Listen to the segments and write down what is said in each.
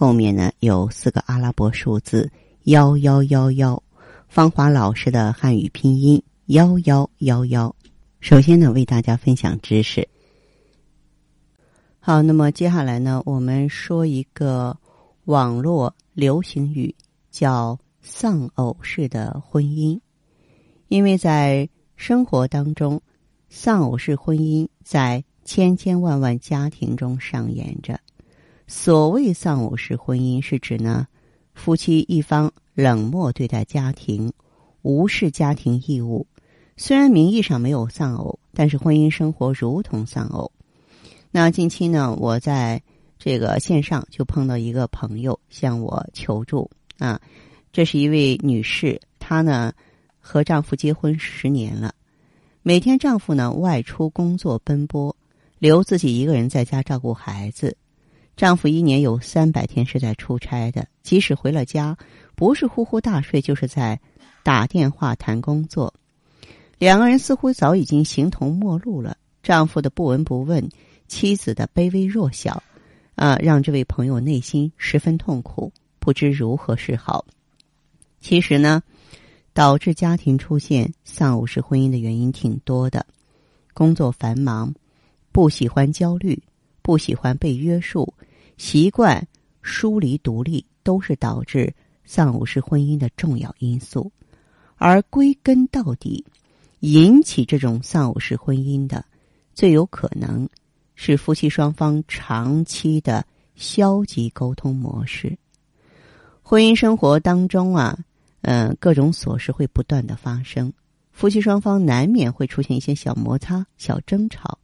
后面呢有四个阿拉伯数字幺幺幺幺。芳华老师的汉语拼音幺幺幺幺。首先呢，为大家分享知识。好，那么接下来呢，我们说一个网络流行语，叫“丧偶式的婚姻”。因为在生活当中，丧偶式婚姻在千千万万家庭中上演着。所谓丧偶式婚姻，是指呢，夫妻一方冷漠对待家庭，无视家庭义务。虽然名义上没有丧偶，但是婚姻生活如同丧偶。那近期呢，我在这个线上就碰到一个朋友向我求助啊，这是一位女士，她呢和丈夫结婚十年了，每天丈夫呢外出工作奔波，留自己一个人在家照顾孩子。丈夫一年有三百天是在出差的，即使回了家，不是呼呼大睡，就是在打电话谈工作。两个人似乎早已经形同陌路了，丈夫的不闻不问。妻子的卑微弱小，啊，让这位朋友内心十分痛苦，不知如何是好。其实呢，导致家庭出现丧偶式婚姻的原因挺多的：工作繁忙，不喜欢焦虑，不喜欢被约束，习惯疏离独立，都是导致丧偶式婚姻的重要因素。而归根到底，引起这种丧偶式婚姻的，最有可能。是夫妻双方长期的消极沟通模式。婚姻生活当中啊，嗯，各种琐事会不断的发生，夫妻双方难免会出现一些小摩擦、小争吵，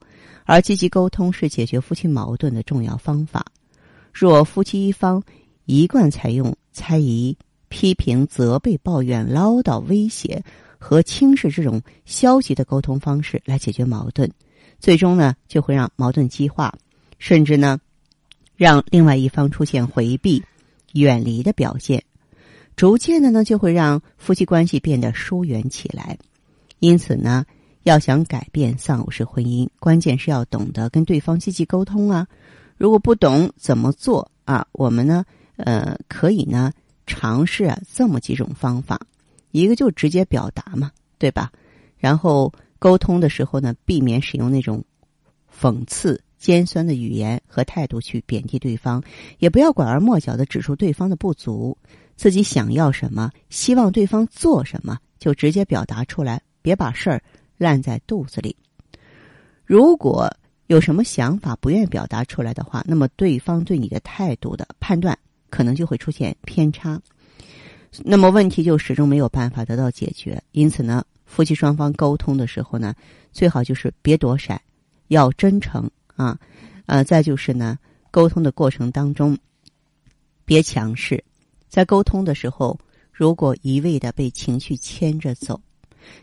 而积极沟通是解决夫妻矛盾的重要方法。若夫妻一方一贯采用猜疑、批评、责备、抱怨、唠叨、威胁和轻视这种消极的沟通方式来解决矛盾。最终呢，就会让矛盾激化，甚至呢，让另外一方出现回避、远离的表现，逐渐的呢，就会让夫妻关系变得疏远起来。因此呢，要想改变丧偶式婚姻，关键是要懂得跟对方积极沟通啊。如果不懂怎么做啊，我们呢，呃，可以呢，尝试啊这么几种方法，一个就直接表达嘛，对吧？然后。沟通的时候呢，避免使用那种讽刺、尖酸的语言和态度去贬低对方，也不要拐弯抹角的指出对方的不足。自己想要什么，希望对方做什么，就直接表达出来，别把事儿烂在肚子里。如果有什么想法不愿意表达出来的话，那么对方对你的态度的判断可能就会出现偏差，那么问题就始终没有办法得到解决。因此呢。夫妻双方沟通的时候呢，最好就是别躲闪，要真诚啊，呃，再就是呢，沟通的过程当中，别强势，在沟通的时候，如果一味的被情绪牵着走，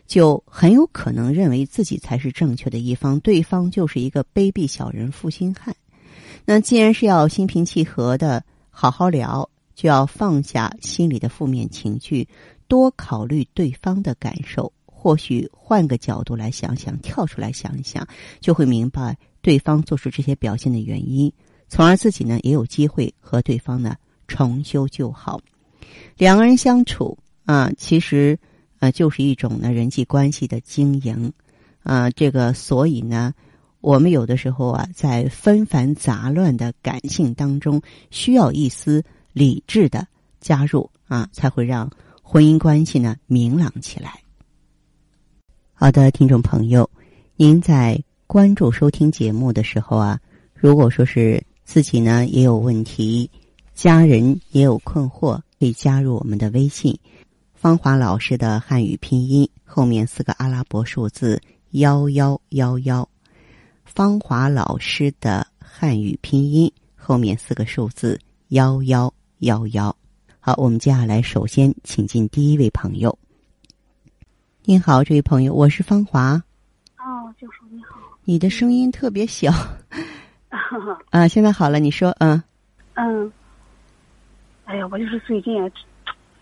就很有可能认为自己才是正确的一方，对方就是一个卑鄙小人、负心汉。那既然是要心平气和的好好聊，就要放下心里的负面情绪，多考虑对方的感受。或许换个角度来想想，跳出来想一想，就会明白对方做出这些表现的原因，从而自己呢也有机会和对方呢重修旧好。两个人相处啊，其实呃就是一种呢人际关系的经营啊。这个所以呢，我们有的时候啊，在纷繁杂乱的感性当中，需要一丝理智的加入啊，才会让婚姻关系呢明朗起来。好的，听众朋友，您在关注收听节目的时候啊，如果说是自己呢也有问题，家人也有困惑，可以加入我们的微信“芳华老师”的汉语拼音后面四个阿拉伯数字幺幺幺幺，芳华老师的汉语拼音后面四个数字幺幺幺幺。好，我们接下来首先请进第一位朋友。您好，这位朋友，我是芳华。哦，教授你好。你的声音特别小。啊，现在好了，你说，嗯。嗯。哎呀，我就是最近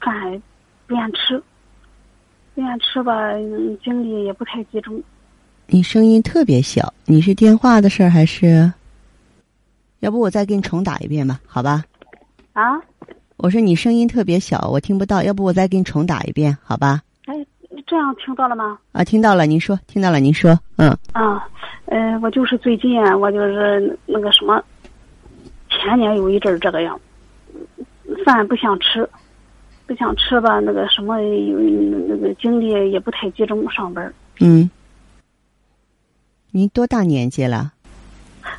饭不愿吃，不愿吃吧，精力也不太集中。你声音特别小，你是电话的事儿还是？要不我再给你重打一遍吧，好吧？啊？我说你声音特别小，我听不到。要不我再给你重打一遍，好吧？哎，这样听到了吗？啊，听到了。您说，听到了。您说，嗯。啊，呃，我就是最近我就是那个什么，前年有一阵儿这个样，饭不想吃，不想吃吧，那个什么有那个精力也不太集中上班。嗯。您多大年纪了？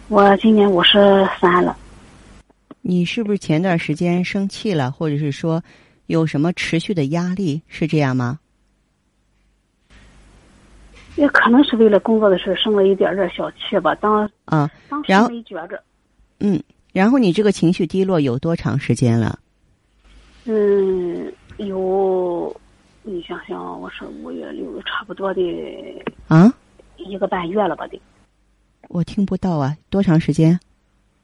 我今年五十三了。你是不是前段时间生气了，或者是说有什么持续的压力？是这样吗？也可能是为了工作的事生了一点点小气吧。当啊，当时没觉着。嗯，然后你这个情绪低落有多长时间了？嗯，有，你想想，我是五月六，差不多的啊。一个半月了吧？得，我听不到啊！多长时间？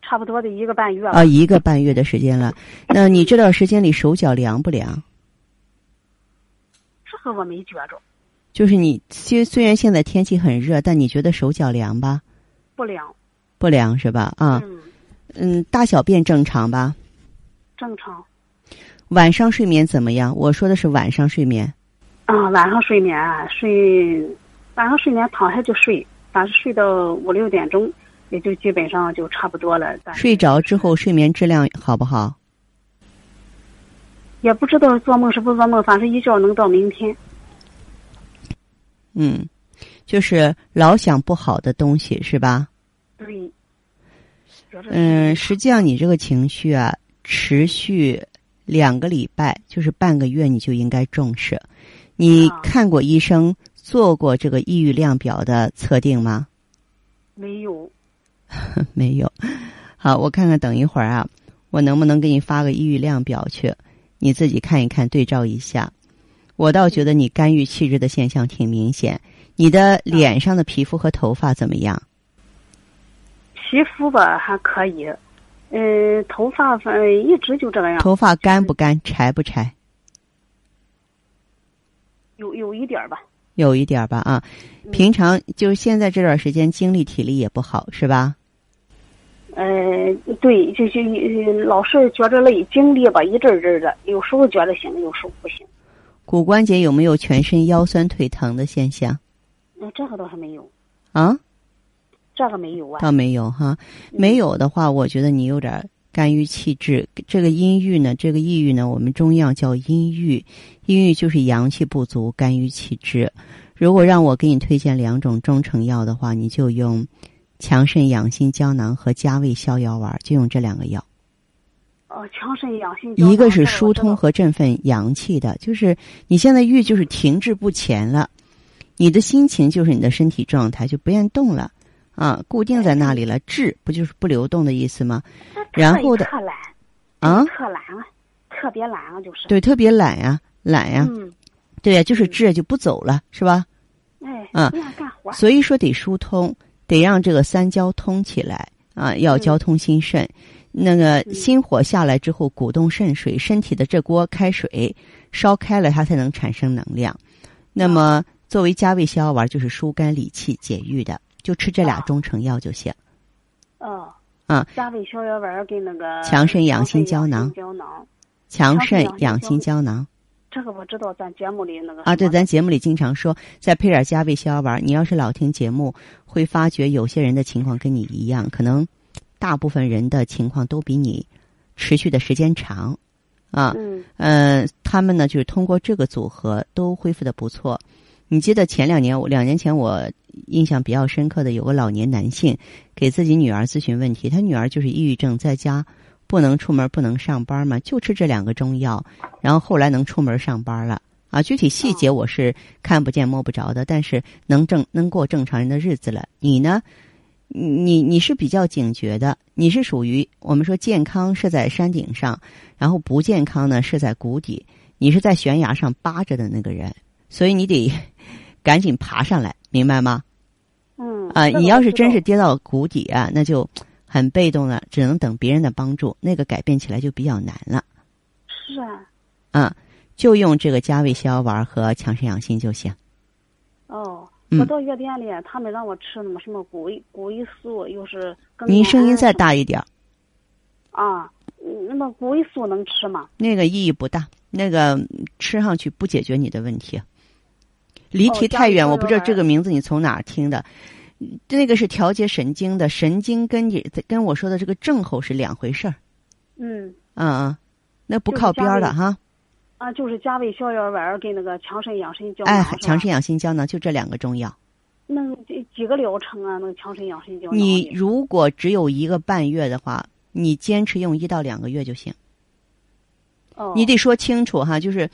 差不多的一个半月啊，一个半月的时间了。那你这段时间里手脚凉不凉？这个我没觉着。就是你，虽虽然现在天气很热，但你觉得手脚凉吧？不凉。不凉是吧？啊。嗯。嗯，大小便正常吧？正常。晚上睡眠怎么样？我说的是晚上睡眠。啊，晚上睡眠睡。晚上睡眠躺下就睡，但是睡到五六点钟，也就基本上就差不多了。睡着之后睡眠质量好不好？也不知道做梦是不做梦，反正一觉能到明天。嗯，就是老想不好的东西是吧？对。嗯，实际上你这个情绪啊，持续两个礼拜，就是半个月，你就应该重视。你看过医生？做过这个抑郁量表的测定吗？没有，没有。好，我看看，等一会儿啊，我能不能给你发个抑郁量表去？你自己看一看，对照一下。我倒觉得你肝郁气滞的现象挺明显。你的脸上的皮肤和头发怎么样？皮肤吧还可以，嗯，头发反正一直就这个样。头发干不干，柴不柴？有有一点吧。有一点吧啊，平常就是现在这段时间精力体力也不好是吧？呃，对，就就老是觉着累，精力吧一阵阵的，有时候觉得行，有时候不行。骨关节有没有全身腰酸腿疼的现象？那这个倒还没有。啊？这个没有啊？倒没有哈，没有的话，我觉得你有点。肝郁气滞，这个阴郁呢，这个抑郁呢，我们中药叫阴郁，阴郁就是阳气不足，肝郁气滞。如果让我给你推荐两种中成药的话，你就用强肾养心胶囊和加味逍遥丸，就用这两个药。哦，强肾养心。一个是疏通和振奋阳气的，就是你现在郁就是停滞不前了，你的心情就是你的身体状态就不愿动了。啊，固定在那里了，滞不就是不流动的意思吗？然后的特懒啊，特懒啊，特别懒啊，就是。对，特别懒呀，懒呀，嗯，对呀，就是滞就不走了，是吧？哎，嗯，干活，所以说得疏通，得让这个三焦通起来啊，要交通心肾，那个心火下来之后，鼓动肾水，身体的这锅开水烧开了，它才能产生能量。那么作为加味逍遥丸，就是疏肝理气、解郁的。就吃这俩中成药就行。哦。啊。加味逍遥丸跟那个强肾养心胶囊。胶囊。强肾养心胶囊。这个我知道，咱节目里那个。啊，对，咱节目里经常说，再配点加味逍遥丸。你要是老听节目，会发觉有些人的情况跟你一样，可能大部分人的情况都比你持续的时间长。啊。嗯。嗯，他们呢，就是通过这个组合都恢复的不错。你记得前两年，我两年前我印象比较深刻的有个老年男性，给自己女儿咨询问题，他女儿就是抑郁症，在家不能出门不能上班嘛，就吃这两个中药，然后后来能出门上班了啊。具体细节我是看不见摸不着的，但是能正能过正常人的日子了。你呢？你你是比较警觉的，你是属于我们说健康是在山顶上，然后不健康呢是在谷底，你是在悬崖上扒着的那个人，所以你得赶紧爬上来，明白吗？嗯啊，你要是真是跌到谷底啊，那就很被动了，只能等别人的帮助，那个改变起来就比较难了。是啊，啊，就用这个加味逍遥丸和强肾养心就行。哦，嗯我到药店里，他们让我吃那么什么谷谷维素，又是更你声音再大一点儿，啊，嗯那么谷维素能吃吗？那个意义不大，那个嗯吃上去不解决你的问题。离题太远，我不知道这个名字你从哪儿听的。那个是调节神经的，神经跟你跟我说的这个症候是两回事儿。嗯，嗯嗯，那不靠边儿的哈。啊，就是加味逍遥丸跟那个强肾养心胶哎囊，哎强肾养心胶囊就这两个中药。那几几个疗程啊？那个强肾养心胶囊你如果只有一个半月的话，你坚持用一到两个月就行。哦，你得说清楚哈，就是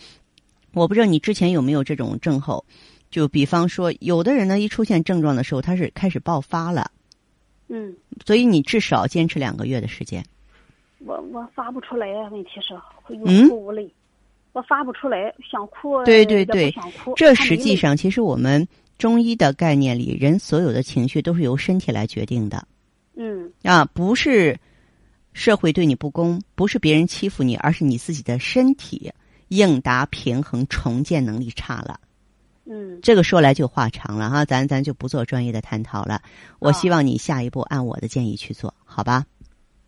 我不知道你之前有没有这种症候，就比方说，有的人呢一出现症状的时候，他是开始爆发了，嗯，所以你至少坚持两个月的时间。我我发不出来啊，问题是会嗯？有哭无泪，我发不出来，想哭对对对想哭，这实际上，其实我们中医的概念里，人所有的情绪都是由身体来决定的嗯。啊，不是社会对你不公，不是别人欺负你，而是你自己的身体应答平衡重建能力差了。嗯这个说来就话长了哈，咱咱就不做专业的探讨了。我啊希望你下一步按我的建议去做，好吧？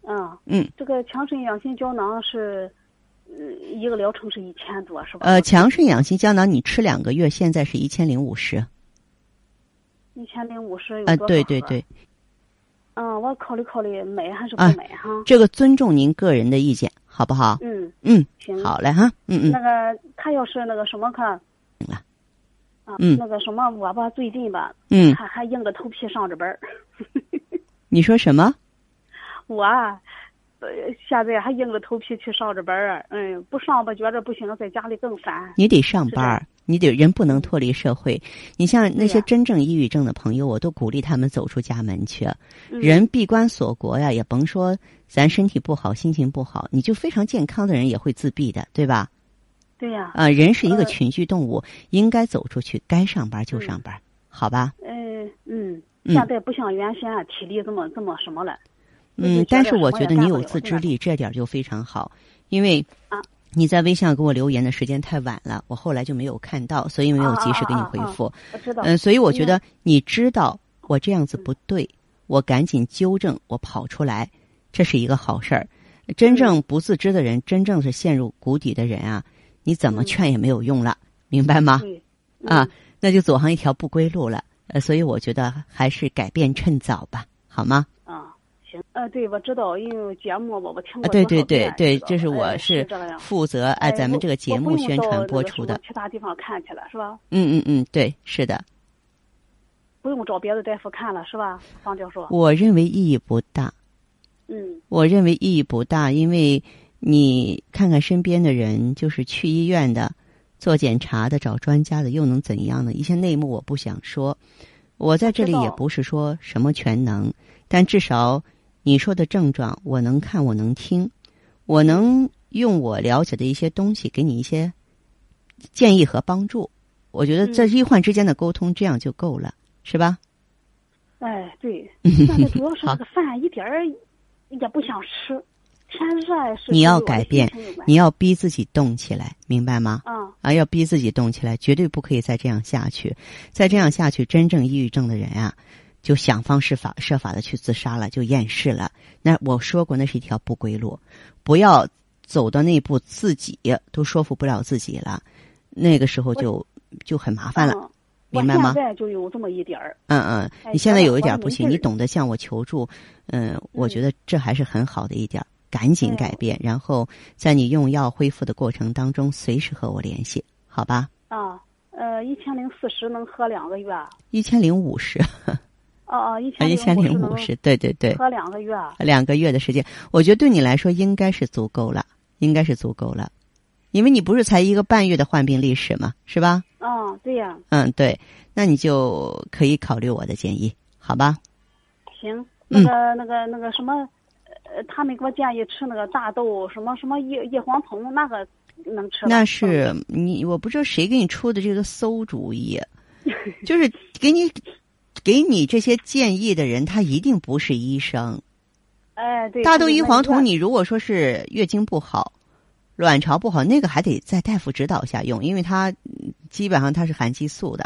嗯，嗯，这个强肾养心胶囊是，嗯，一个疗程是一千多是吧？呃，强肾养心胶囊你吃两个月，现在是一千零五十。一千零五十有啊，多少盒对对对，嗯，我考虑考虑买还是不啊买哈？这个尊重您个人的意见，好不好？嗯，嗯，行。好嘞哈，嗯嗯那嗯，个他要是那个什么看，了啊，嗯那个什么，我吧最近吧，嗯，还还硬着头皮上着班儿，你说什么？我啊，呃，现在还硬着头皮去上着班儿啊，嗯，不上吧觉着不行，在家里更烦。你得上班儿，你得人不能脱离社会。你像那些真正抑郁症的朋友，我都鼓励他们走出家门去。嗯人闭关锁国呀，也甭说咱身体不好、心情不好，你就非常健康的人也会自闭的，对吧？对呀，啊、人是一个呃群居动物，应该走出去，该上班就上班，好吧？嗯嗯，嗯现在不像原先啊体力这么这么什么了。嗯，但是我觉得你有自制力，这点儿就非常好，因为啊你在微信上给我留言的时间太晚了，我后来就没有看到，所以没有及时给你回复。我知道。嗯，所以我觉得你知道我这样子不对，我赶紧纠正，我跑出来，这是一个好事儿。真正不自知的人，真正是陷入谷底的人啊，你怎么嗯劝也没有用了，明白吗？对啊嗯，那就走上一条不归路了。呃，所以我觉得还是改变趁早吧，好吗？啊，行，呃，对，我知道，因为节目我我听对对对对，这是我哎是负责哎咱们这个节目宣传播出的。其他地方看去了是吧？嗯嗯嗯，对，是的，不用找别的大夫看了是吧？方教授。我认为意义不大。嗯我认为意义不大，因为你看看身边的人，就是去医院的、做检查的、找专家的，又能怎样呢？一些内幕我不想说。我在这里也不是说什么全能，但至少你说的症状，我能看，我能听，我能用我了解的一些东西给你一些建议和帮助。我觉得在嗯医患之间的沟通，这样就够了，是吧？哎，对，现在主要是好这个饭一点儿也不想吃，天热是。你要改变你要逼自己动起来，明白吗？啊，啊，要逼自己动起来，绝对不可以再这样下去。再这样下去，真正抑郁症的人啊，就想方设法设法的去自杀了，就厌世了。那我说过，那是一条不归路，不要走到那一步，自己都说服不了自己了，那个时候就就很麻烦了。嗯明白吗？我现在就有这么一点儿，嗯嗯，哎你现在有一点不行，你懂得向我求助，嗯，我觉嗯得这还是很好的一点，赶紧改变，然后在你用药恢复的过程当中，随时和我联系，好吧？啊，呃，一千零四十能喝两个月，哦一千零五十，哦，一啊，千一千零五十，对对对，喝两个月，两个月的时间，我觉得对你来说应该是足够了，应该是足够了，因为你不是才一个半月的患病历史嘛，是吧？嗯，对呀，嗯，对，那你就可以考虑我的建议，好吧？行，那个那个那个什么，呃，他们给我建议吃那个大豆，什么什么叶叶黄酮，那个能吃吗？那是你，我不知道谁给你出的这个馊主意，就是给你给你这些建议的人，他一定不是医生。哎，对。大豆异黄酮，你如果说是月经不好、卵巢不好，那个还得在大夫指导下用，因为它基本上它是含激素的。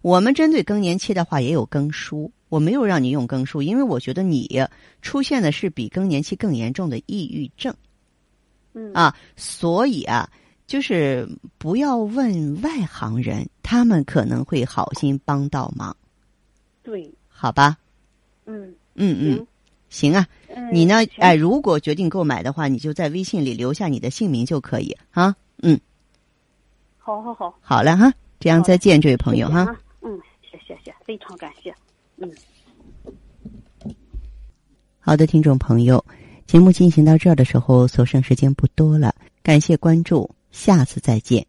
我们针对更年期的话，也有更舒，我没有让你用更舒，因为我觉得你出现的是比更年期更严重的抑郁症。嗯啊，所以啊，就是不要问外行人，他们可能会好心帮到忙。对，好吧。嗯嗯嗯，行啊。你呢？哎，如果决定购买的话，你就在微信里留下你的姓名就可以啊。嗯，好好好，好了哈，这样再见，这位朋友哈。嗯，谢谢谢，非常感谢。嗯，好的，听众朋友，节目进行到这儿的时候，所剩时间不多了，感谢关注，下次再见。